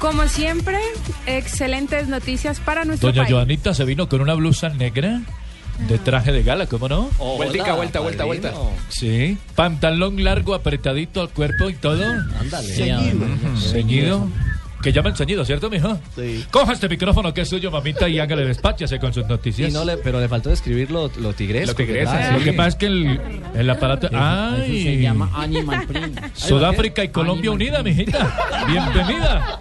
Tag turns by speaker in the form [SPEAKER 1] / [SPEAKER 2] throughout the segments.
[SPEAKER 1] Como siempre, excelentes noticias para nuestro
[SPEAKER 2] Doña
[SPEAKER 1] país.
[SPEAKER 2] Joanita se vino con una blusa negra de traje de gala, ¿cómo no?
[SPEAKER 3] Vueltica, vuelta, vuelta, vuelta.
[SPEAKER 2] Sí. Pantalón largo, apretadito al cuerpo y todo.
[SPEAKER 3] Ándale.
[SPEAKER 2] Ceñido. Que llaman ceñido, ¿cierto, mijo?
[SPEAKER 3] Sí.
[SPEAKER 2] Coja este micrófono que es suyo, mamita, y hágale despáchase con sus noticias.
[SPEAKER 3] Y no le, pero le faltó describir lo, lo tigresco.
[SPEAKER 2] Lo
[SPEAKER 3] trae.
[SPEAKER 2] Lo que pasa es que el, el aparato. ¡Ay!
[SPEAKER 4] se llama Animal Print.
[SPEAKER 2] Sudáfrica y Colombia unida, mijita. Bienvenida.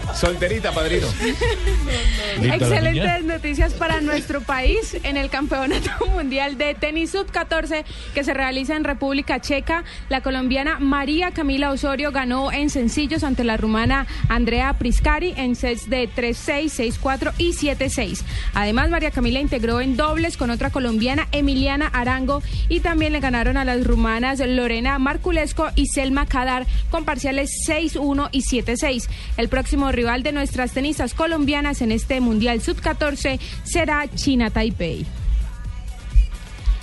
[SPEAKER 5] Solterita, padrino.
[SPEAKER 1] Excelentes noticias para nuestro país en el Campeonato Mundial de Tenis Sub-14 que se realiza en República Checa. La colombiana María Camila Osorio ganó en sencillos ante la rumana Andrea Priscari en sets de 3-6, 6-4 y 7-6. Además, María Camila integró en dobles con otra colombiana Emiliana Arango y también le ganaron a las rumanas Lorena Marculesco y Selma Kadar con parciales 6-1 y 7-6. El próximo rival de nuestras tenistas colombianas en este Mundial Sub-14 será China Taipei.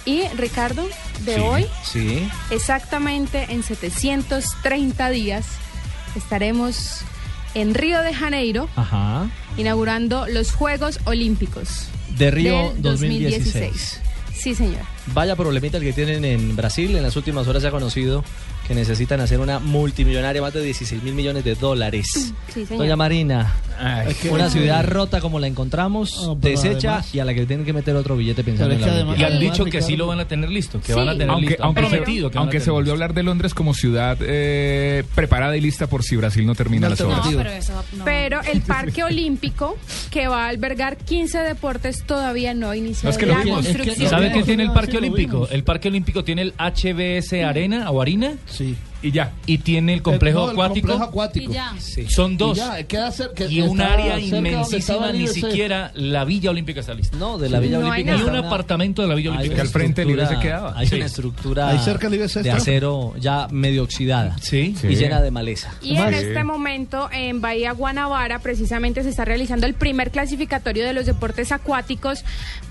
[SPEAKER 1] Y Ricardo, de
[SPEAKER 3] Sí,
[SPEAKER 1] hoy,
[SPEAKER 3] Sí.
[SPEAKER 1] exactamente en 730 días, estaremos en Río de Janeiro
[SPEAKER 3] Ajá.
[SPEAKER 1] inaugurando los Juegos Olímpicos
[SPEAKER 3] De Río
[SPEAKER 1] del
[SPEAKER 3] 2016.
[SPEAKER 1] Sí, señor.
[SPEAKER 3] Vaya problemita el que tienen en Brasil. En las últimas horas se ha conocido que necesitan hacer una multimillonaria, más de 16 mil millones de dólares.
[SPEAKER 1] Sí, señor.
[SPEAKER 3] Doña Marina, una ciudad rota como la encontramos,
[SPEAKER 4] No, pero
[SPEAKER 3] deshecha
[SPEAKER 4] además-
[SPEAKER 3] y a la que tienen que meter otro billete pensando en la Olimpiada.
[SPEAKER 2] Y han
[SPEAKER 4] Además,
[SPEAKER 2] dicho que sí lo van a tener listo, que
[SPEAKER 1] Sí.
[SPEAKER 2] van a tener
[SPEAKER 5] Aunque,
[SPEAKER 2] listo. Han
[SPEAKER 5] aunque, se,
[SPEAKER 2] prometido que
[SPEAKER 5] aunque se volvió a hablar de Londres como ciudad eh, preparada y lista por si Brasil no termina las obras.
[SPEAKER 1] Pero el Parque Olímpico, que va a albergar 15 deportes, todavía no ha iniciado
[SPEAKER 5] No, es que
[SPEAKER 1] la
[SPEAKER 5] vimos.
[SPEAKER 4] Es que-
[SPEAKER 1] construcción.
[SPEAKER 2] ¿Y sabe qué tiene el Parque Olímpico? El Parque Olímpico tiene el HBS Arena o Harina
[SPEAKER 4] Sí.
[SPEAKER 5] Y ya.
[SPEAKER 2] y tiene el complejo
[SPEAKER 4] No, el
[SPEAKER 2] acuático.
[SPEAKER 4] complejo acuático.
[SPEAKER 3] Sí.
[SPEAKER 2] Son
[SPEAKER 4] Y
[SPEAKER 2] dos.
[SPEAKER 4] ya,
[SPEAKER 2] Y un área inmensísima, ni siquiera la Villa Olímpica está lista.
[SPEAKER 3] No, de la Villa
[SPEAKER 1] No hay
[SPEAKER 3] Olímpica.
[SPEAKER 2] Ni un apartamento de la Villa
[SPEAKER 3] hay
[SPEAKER 2] Olímpica.
[SPEAKER 5] que al frente el IBC quedaba.
[SPEAKER 3] Hay
[SPEAKER 2] Sí.
[SPEAKER 3] una estructura
[SPEAKER 4] Ahí cerca del IBC
[SPEAKER 3] de
[SPEAKER 4] está.
[SPEAKER 3] acero ya medio oxidada
[SPEAKER 2] Sí.
[SPEAKER 5] Sí.
[SPEAKER 3] y llena de maleza.
[SPEAKER 1] Y en
[SPEAKER 5] Sí.
[SPEAKER 1] este momento en Bahía Guanabara precisamente se está realizando el primer clasificatorio de los deportes acuáticos,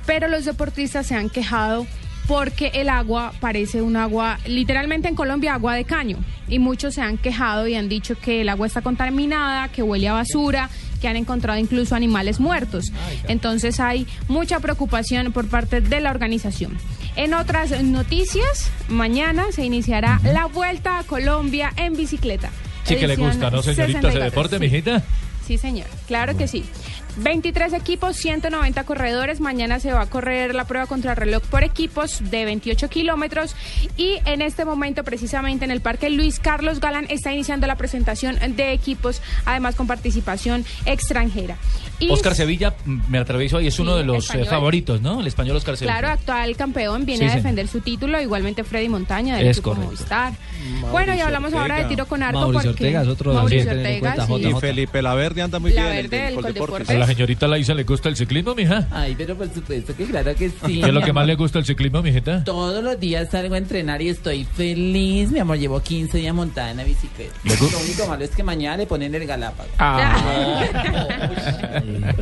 [SPEAKER 1] pero los deportistas se han quejado porque el agua parece un agua, literalmente en Colombia, agua de caño. Y muchos se han quejado y han dicho que el agua está contaminada, que huele a basura, que han encontrado incluso animales muertos. Entonces hay mucha preocupación por parte de la organización. En otras noticias, mañana se iniciará la Vuelta a Colombia en bicicleta.
[SPEAKER 2] Sí que le gusta, ¿no, señorita,
[SPEAKER 1] 64?
[SPEAKER 2] deporte,
[SPEAKER 1] Sí.
[SPEAKER 2] mijita?
[SPEAKER 1] Sí, señor, claro que sí. 23 equipos, 190 corredores. Mañana se va a correr la prueba contra reloj por equipos de 28 kilómetros. Y en este momento, precisamente en el Parque Luis Carlos Galán, está iniciando la presentación de equipos, además con participación extranjera. Y
[SPEAKER 2] Oscar Sevilla, mm, me atravieso ahí, es
[SPEAKER 1] Sí,
[SPEAKER 2] uno de los eh,
[SPEAKER 1] español.
[SPEAKER 2] favoritos, ¿no? El español Oscar Sevilla.
[SPEAKER 1] Claro, actual campeón, viene
[SPEAKER 2] Sí,
[SPEAKER 1] a
[SPEAKER 2] señor.
[SPEAKER 1] defender su título, igualmente Freddy Montaña del
[SPEAKER 2] Es
[SPEAKER 1] equipo
[SPEAKER 2] correcto.
[SPEAKER 1] Movistar. bueno, y hablamos ahora de tiro con arco
[SPEAKER 3] Mauricio
[SPEAKER 1] porque
[SPEAKER 3] Ortega es otro de los
[SPEAKER 1] Mauricio
[SPEAKER 3] que tener en
[SPEAKER 1] Ortega,
[SPEAKER 3] cuenta,
[SPEAKER 1] sí.
[SPEAKER 6] Y Felipe Laverde anda muy
[SPEAKER 1] La
[SPEAKER 6] bien. el
[SPEAKER 1] Verde
[SPEAKER 6] del
[SPEAKER 1] del
[SPEAKER 6] Coldeportes.
[SPEAKER 1] Coldeportes.
[SPEAKER 2] La señorita Laisa le gusta el ciclismo, mija.
[SPEAKER 4] Ay, pero por supuesto que claro que sí.
[SPEAKER 2] ¿Qué es lo que más le gusta el ciclismo, mijita?
[SPEAKER 4] Todos los días salgo a entrenar y estoy feliz. Mi amor, llevo 15 días montada en la bicicleta.
[SPEAKER 2] ¿Le gu-
[SPEAKER 4] Lo único malo es que mañana le ponen el Galápagos.
[SPEAKER 5] Ah,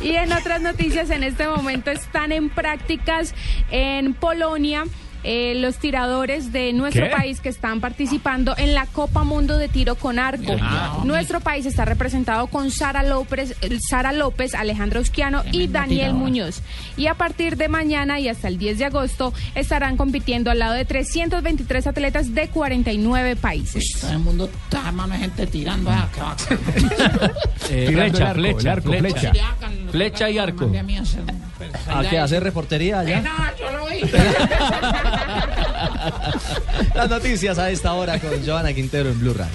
[SPEAKER 1] Y en otras noticias, en este momento están en prácticas en Polonia. Eh, los tiradores de nuestro
[SPEAKER 2] ¿Qué?
[SPEAKER 1] país que están participando en la Copa Mundo de Tiro con Arco. Nuestro país está representado con Sara López, eh, Sara López, Alejandro Usquiano y Daniel Muñoz. Y a partir de mañana y hasta el 10 de agosto estarán compitiendo al lado de 323 atletas de 49 países.
[SPEAKER 4] Todo el mundo está mano gente tirando. ah.
[SPEAKER 2] Eh, flecha, flecha, flecha.
[SPEAKER 5] flecha.
[SPEAKER 2] Flecha y arco.
[SPEAKER 4] A mí a hacer-
[SPEAKER 3] ¿A qué hacer reportería allá? Las noticias a esta hora con Joana Quintero en Blue Radio.